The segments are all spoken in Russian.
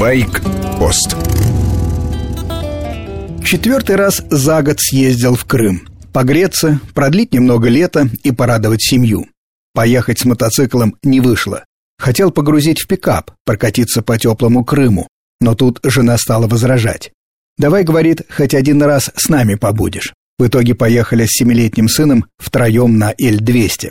Байк-пост Четвертый раз за год съездил в Крым. Погреться, продлить немного лета и порадовать семью. Поехать с мотоциклом не вышло. Хотел погрузить в пикап, прокатиться по теплому Крыму. Но тут жена стала возражать. «Давай, — говорит, — хоть один раз с нами побудешь». В итоге поехали с семилетним сыном втроем на Л-200.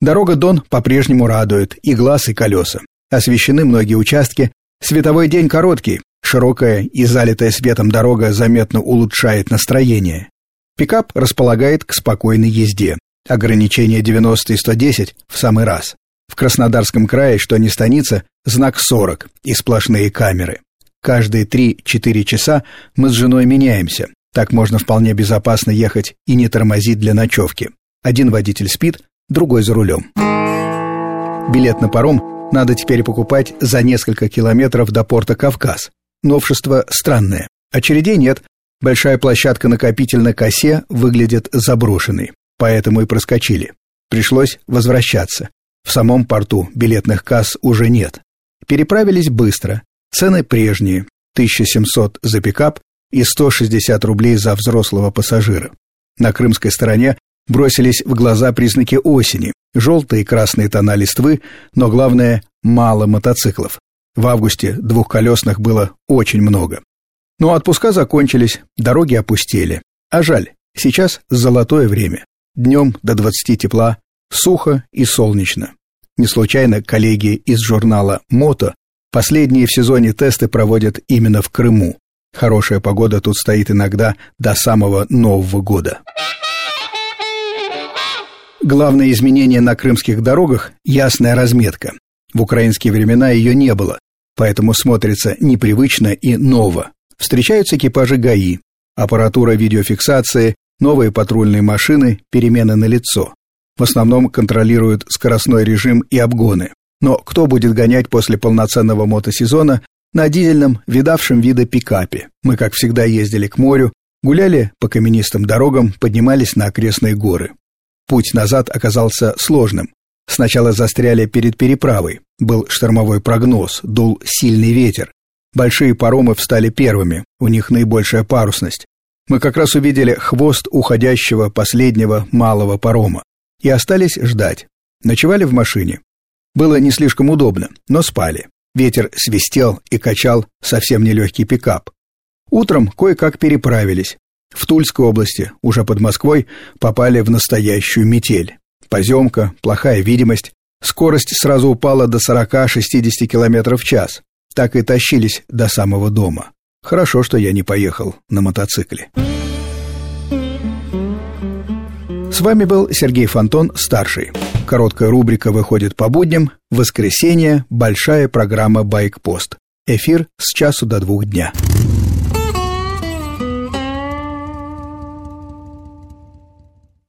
Дорога Дон по-прежнему радует, и глаз, и колеса. Освещены многие участки. Световой день короткий. Широкая и залитая светом дорога заметно улучшает настроение. Пикап располагает к спокойной езде. Ограничение 90 и 110 в самый раз. В Краснодарском крае, что не станица, знак 40 и сплошные камеры. Каждые 3-4 часа мы с женой меняемся. Так можно вполне безопасно ехать и не тормозить для ночевки. Один водитель спит, другой за рулем. Билет на паром надо теперь покупать за несколько километров до порта Кавказ. Новшество странное. Очередей нет. Большая площадка накопитель на косе выглядит заброшенной. Поэтому и проскочили. Пришлось возвращаться. В самом порту билетных касс уже нет. Переправились быстро. Цены прежние. 1700 за пикап и 160 рублей за взрослого пассажира. На крымской стороне бросились в глаза признаки осени. Желтые и красные тона листвы, но главное – мало мотоциклов. В августе двухколесных было очень много. Но отпуска закончились, дороги опустели. А жаль, сейчас золотое время. Днем до 20 тепла, сухо и солнечно. Не случайно коллеги из журнала «Мото» последние в сезоне тесты проводят именно в Крыму. Хорошая погода тут стоит иногда до самого Нового года. Главное изменение на крымских дорогах – ясная разметка. В украинские времена ее не было, поэтому смотрится непривычно и ново. Встречаются экипажи ГАИ, аппаратура видеофиксации, новые патрульные машины, перемены на лицо. В основном контролируют скоростной режим и обгоны. Но кто будет гонять после полноценного мотосезона на дизельном, видавшем вида пикапе? Мы, как всегда, ездили к морю, гуляли по каменистым дорогам, поднимались на окрестные горы. Путь назад оказался сложным. Сначала застряли перед переправой. Был штормовой прогноз, дул сильный ветер. Большие паромы встали первыми, у них наибольшая парусность. Мы как раз увидели хвост уходящего последнего малого парома и остались ждать. Ночевали в машине. Было не слишком удобно, но спали. Ветер свистел и качал совсем нелегкий пикап. Утром кое-как переправились. В Тульской области, уже под Москвой, попали в настоящую метель. Поземка, плохая видимость. Скорость сразу упала до 40-60 км в час. Так и тащились до самого дома. Хорошо, что я не поехал на мотоцикле. С вами был Сергей Фонтон, старший. Короткая рубрика выходит по будням. Воскресенье – большая программа «Байкпост». Эфир с часу до двух дня.